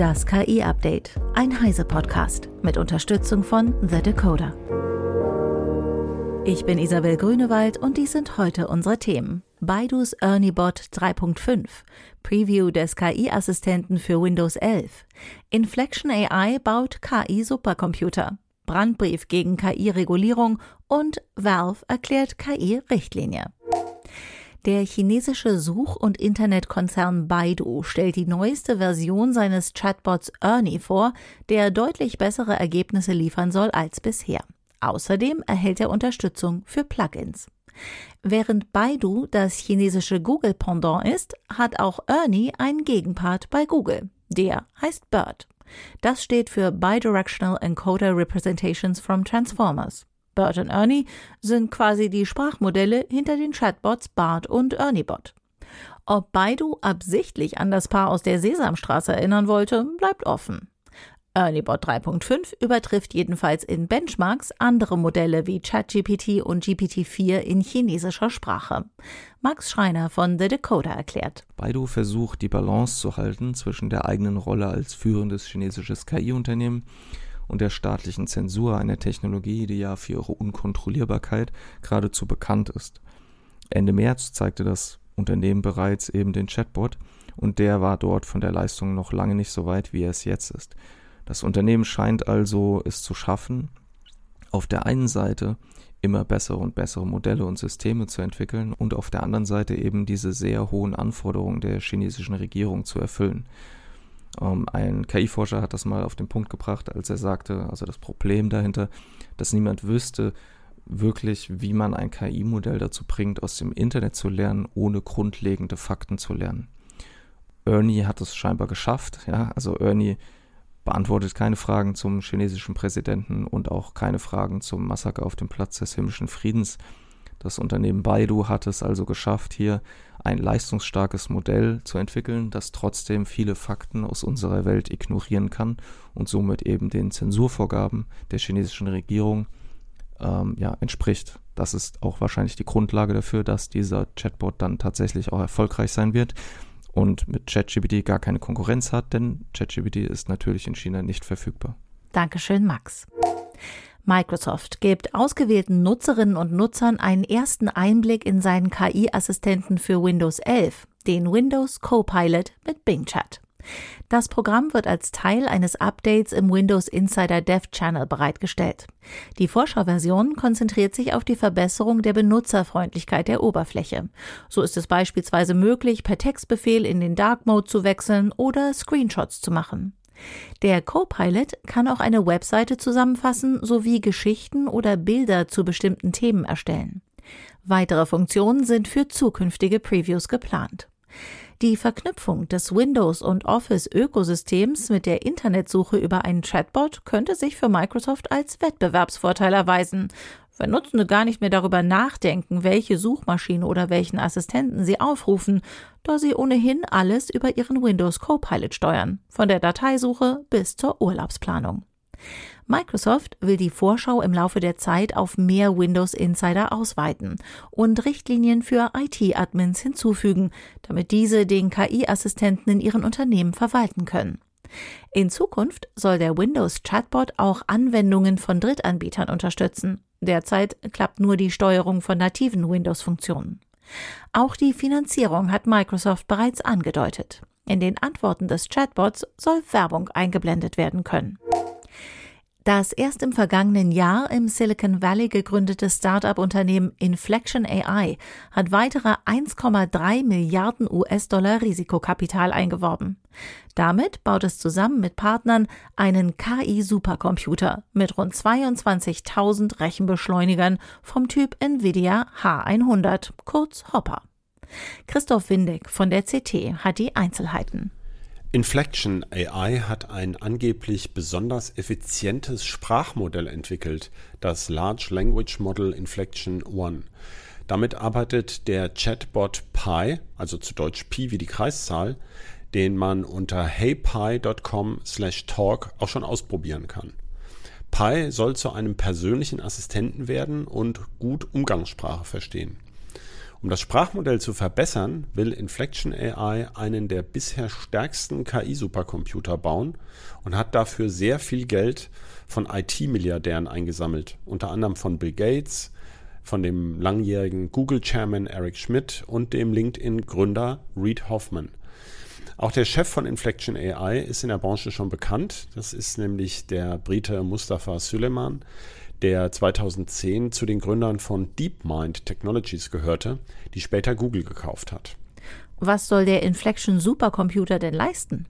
Das KI-Update, ein Heise-Podcast mit Unterstützung von The Decoder. Ich bin Isabel Grünewald und dies sind heute unsere Themen. Baidus ErnieBot 3.5, Preview des KI-Assistenten für Windows 11, Inflection AI baut KI-Supercomputer, Brandbrief gegen KI-Regulierung und Valve erklärt KI-Richtlinie. Der chinesische Such- und Internetkonzern Baidu stellt die neueste Version seines Chatbots Ernie vor, der deutlich bessere Ergebnisse liefern soll als bisher. Außerdem erhält er Unterstützung für Plugins. Während Baidu das chinesische Google-Pendant ist, hat auch Ernie einen Gegenpart bei Google. Der heißt BERT. Das steht für Bidirectional Encoder Representations from Transformers. Bert und Ernie sind quasi die Sprachmodelle hinter den Chatbots Bart und ErnieBot. Ob Baidu absichtlich an das Paar aus der Sesamstraße erinnern wollte, bleibt offen. ErnieBot 3.5 übertrifft jedenfalls in Benchmarks andere Modelle wie ChatGPT und GPT-4 in chinesischer Sprache. Max Schreiner von The Decoder erklärt. Baidu versucht, die Balance zu halten zwischen der eigenen Rolle als führendes chinesisches KI-Unternehmen und der staatlichen Zensur einer Technologie, die ja für ihre Unkontrollierbarkeit geradezu bekannt ist. Ende März zeigte das Unternehmen bereits eben den Chatbot und der war dort von der Leistung noch lange nicht so weit, wie er es jetzt ist. Das Unternehmen scheint also es zu schaffen, auf der einen Seite immer bessere und bessere Modelle und Systeme zu entwickeln und auf der anderen Seite eben diese sehr hohen Anforderungen der chinesischen Regierung zu erfüllen. Ähm, ein KI-Forscher hat das mal auf den Punkt gebracht, als er sagte, also das Problem dahinter, dass niemand wüsste wirklich, wie man ein KI-Modell dazu bringt, aus dem Internet zu lernen, ohne grundlegende Fakten zu lernen. Ernie hat es scheinbar geschafft, ja, also Ernie beantwortet keine Fragen zum chinesischen Präsidenten und auch keine Fragen zum Massaker auf dem Platz des himmlischen Friedens. Das Unternehmen Baidu hat es also geschafft, hier ein leistungsstarkes Modell zu entwickeln, das trotzdem viele Fakten aus unserer Welt ignorieren kann und somit eben den Zensurvorgaben der chinesischen Regierung ähm, ja, entspricht. Das ist auch wahrscheinlich die Grundlage dafür, dass dieser Chatbot dann tatsächlich auch erfolgreich sein wird und mit ChatGPT gar keine Konkurrenz hat, denn ChatGPT ist natürlich in China nicht verfügbar. Dankeschön, Max. Microsoft gibt ausgewählten Nutzerinnen und Nutzern einen ersten Einblick in seinen KI-Assistenten für Windows 11, den Windows Copilot mit Bing Chat. Das Programm wird als Teil eines Updates im Windows Insider Dev Channel bereitgestellt. Die Vorschauversion konzentriert sich auf die Verbesserung der Benutzerfreundlichkeit der Oberfläche. So ist es beispielsweise möglich, per Textbefehl in den Dark Mode zu wechseln oder Screenshots zu machen. Der Copilot kann auch eine Webseite zusammenfassen sowie Geschichten oder Bilder zu bestimmten Themen erstellen. Weitere Funktionen sind für zukünftige Previews geplant. Die Verknüpfung des Windows- und Office-Ökosystems mit der Internetsuche über einen Chatbot könnte sich für Microsoft als Wettbewerbsvorteil erweisen, wenn Nutzende gar nicht mehr darüber nachdenken, welche Suchmaschine oder welchen Assistenten sie aufrufen, da sie ohnehin alles über ihren Windows Copilot steuern, von der Dateisuche bis zur Urlaubsplanung. Microsoft will die Vorschau im Laufe der Zeit auf mehr Windows Insider ausweiten und Richtlinien für IT-Admins hinzufügen, damit diese den KI-Assistenten in ihren Unternehmen verwalten können. In Zukunft soll der Windows Chatbot auch Anwendungen von Drittanbietern unterstützen. Derzeit klappt nur die Steuerung von nativen Windows-Funktionen. Auch die Finanzierung hat Microsoft bereits angedeutet. In den Antworten des Chatbots soll Werbung eingeblendet werden können. Das erst im vergangenen Jahr im Silicon Valley gegründete Start-up-Unternehmen Inflection AI hat weitere 1,3 Milliarden US-Dollar Risikokapital eingeworben. Damit baut es zusammen mit Partnern einen KI-Supercomputer mit rund 22.000 Rechenbeschleunigern vom Typ NVIDIA H100, kurz Hopper. Christoph Windig von der CT hat die Einzelheiten. Inflection AI hat ein angeblich besonders effizientes Sprachmodell entwickelt, das Large Language Model Inflection One. Damit arbeitet der Chatbot Pi, also zu Deutsch Pi wie die Kreiszahl, den man unter heypi.com/talk auch schon ausprobieren kann. Pi soll zu einem persönlichen Assistenten werden und gut Umgangssprache verstehen. Um das Sprachmodell zu verbessern, will Inflection AI einen der bisher stärksten KI-Supercomputer bauen und hat dafür sehr viel Geld von IT-Milliardären eingesammelt, unter anderem von Bill Gates, von dem langjährigen Google-Chairman Eric Schmidt und dem LinkedIn-Gründer Reid Hoffman. Auch der Chef von Inflection AI ist in der Branche schon bekannt. Das ist nämlich der Brite Mustafa Suleiman, der 2010 zu den Gründern von DeepMind Technologies gehörte, die später Google gekauft hat. Was soll der Inflection Supercomputer denn leisten?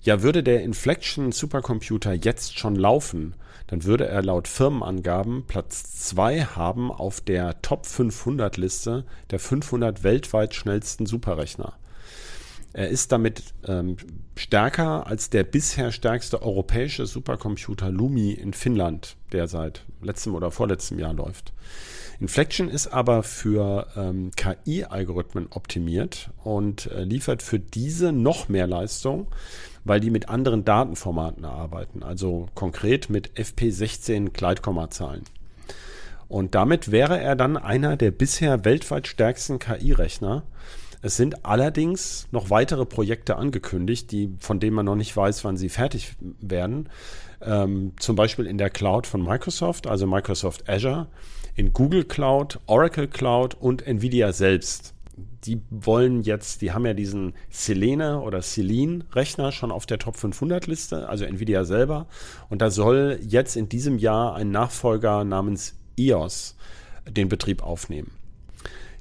Ja, würde der Inflection Supercomputer jetzt schon laufen, dann würde er laut Firmenangaben Platz 2 haben auf der Top 500 Liste der 500 weltweit schnellsten Superrechner. Er ist damit ähm, stärker als der bisher stärkste europäische Supercomputer Lumi in Finnland, der seit letztem oder vorletztem Jahr läuft. Inflection ist aber für ähm, KI-Algorithmen optimiert und äh, liefert für diese noch mehr Leistung, weil die mit anderen Datenformaten arbeiten, also konkret mit FP16 Gleitkommazahlen. Und damit wäre er dann einer der bisher weltweit stärksten KI-Rechner es sind allerdings noch weitere Projekte angekündigt, die, von denen man noch nicht weiß, wann sie fertig werden. Ähm, zum Beispiel in der Cloud von Microsoft, also Microsoft Azure, in Google Cloud, Oracle Cloud und Nvidia selbst. Die wollen jetzt, die haben ja diesen Selene oder Selene-Rechner schon auf der Top 500 Liste, also Nvidia selber. Und da soll jetzt in diesem Jahr ein Nachfolger namens EOS den Betrieb aufnehmen.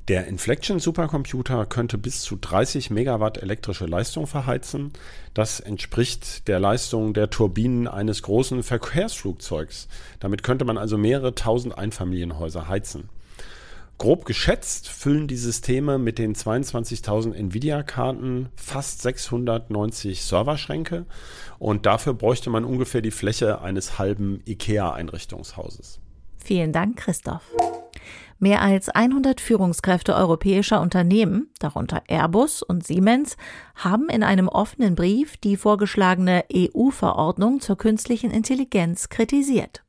Der Inflection Supercomputer könnte bis zu 30 Megawatt elektrische Leistung verheizen. Das entspricht der Leistung der Turbinen eines großen Verkehrsflugzeugs. Damit könnte man also mehrere tausend Einfamilienhäuser heizen. Grob geschätzt füllen die Systeme mit den 22.000 Nvidia-Karten fast 690 Serverschränke und dafür bräuchte man ungefähr die Fläche eines halben IKEA-Einrichtungshauses. Vielen Dank, Christoph. Mehr als 100 Führungskräfte europäischer Unternehmen, darunter Airbus und Siemens, haben in einem offenen Brief die vorgeschlagene EU-Verordnung zur künstlichen Intelligenz kritisiert.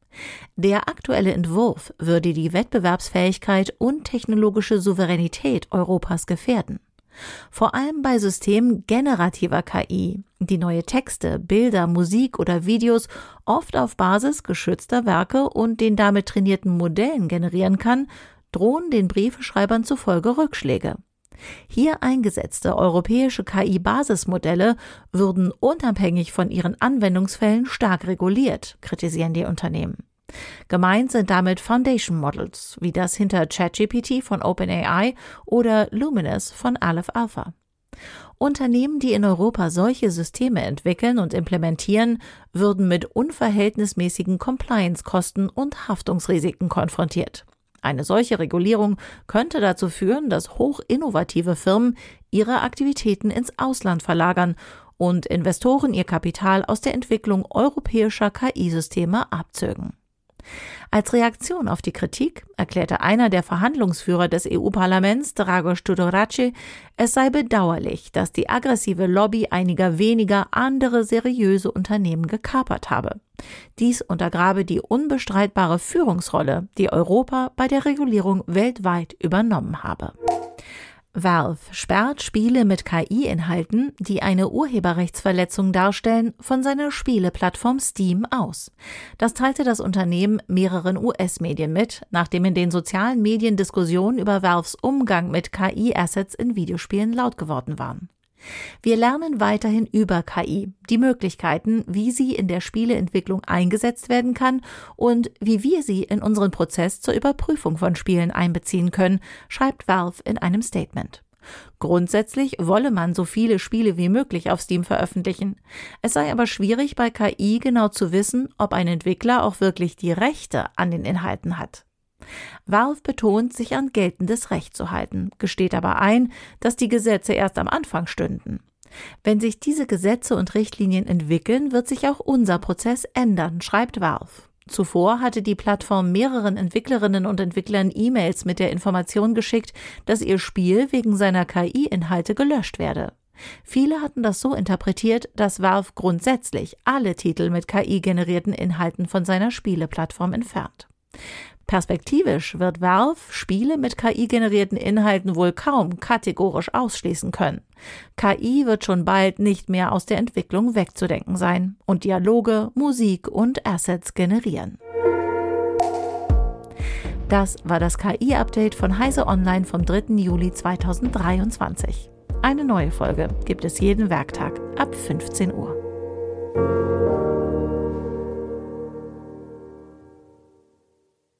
Der aktuelle Entwurf würde die Wettbewerbsfähigkeit und technologische Souveränität Europas gefährden. Vor allem bei Systemen generativer KI, die neue Texte, Bilder, Musik oder Videos oft auf Basis geschützter Werke und den damit trainierten Modellen generieren kann, drohen den Briefeschreibern zufolge Rückschläge. Hier eingesetzte europäische KI-Basismodelle würden unabhängig von ihren Anwendungsfällen stark reguliert, kritisieren die Unternehmen. Gemeint sind damit Foundation Models, wie das hinter ChatGPT von OpenAI oder Luminous von Aleph Alpha. Unternehmen, die in Europa solche Systeme entwickeln und implementieren, würden mit unverhältnismäßigen Compliance-Kosten und Haftungsrisiken konfrontiert. Eine solche Regulierung könnte dazu führen, dass hochinnovative Firmen ihre Aktivitäten ins Ausland verlagern und Investoren ihr Kapital aus der Entwicklung europäischer KI-Systeme abzögen. Als Reaktion auf die Kritik erklärte einer der Verhandlungsführer des EU-Parlaments, Dragos Tudorace, es sei bedauerlich, dass die aggressive Lobby einiger weniger andere seriöse Unternehmen gekapert habe. Dies untergrabe die unbestreitbare Führungsrolle, die Europa bei der Regulierung weltweit übernommen habe. Valve sperrt Spiele mit KI-Inhalten, die eine Urheberrechtsverletzung darstellen, von seiner Spieleplattform Steam aus. Das teilte das Unternehmen mehreren US-Medien mit, nachdem in den sozialen Medien Diskussionen über Valves Umgang mit KI-Assets in Videospielen laut geworden waren. Wir lernen weiterhin über KI, die Möglichkeiten, wie sie in der Spieleentwicklung eingesetzt werden kann und wie wir sie in unseren Prozess zur Überprüfung von Spielen einbeziehen können, schreibt Valve in einem Statement. Grundsätzlich wolle man so viele Spiele wie möglich auf Steam veröffentlichen. Es sei aber schwierig bei KI genau zu wissen, ob ein Entwickler auch wirklich die Rechte an den Inhalten hat. Valve betont, sich an geltendes Recht zu halten, gesteht aber ein, dass die Gesetze erst am Anfang stünden. Wenn sich diese Gesetze und Richtlinien entwickeln, wird sich auch unser Prozess ändern, schreibt Valve. Zuvor hatte die Plattform mehreren Entwicklerinnen und Entwicklern E-Mails mit der Information geschickt, dass ihr Spiel wegen seiner KI-Inhalte gelöscht werde. Viele hatten das so interpretiert, dass Valve grundsätzlich alle Titel mit KI-generierten Inhalten von seiner Spieleplattform entfernt. Perspektivisch wird Valve Spiele mit KI-generierten Inhalten wohl kaum kategorisch ausschließen können. KI wird schon bald nicht mehr aus der Entwicklung wegzudenken sein und Dialoge, Musik und Assets generieren. Das war das KI-Update von Heise Online vom 3. Juli 2023. Eine neue Folge gibt es jeden Werktag ab 15 Uhr.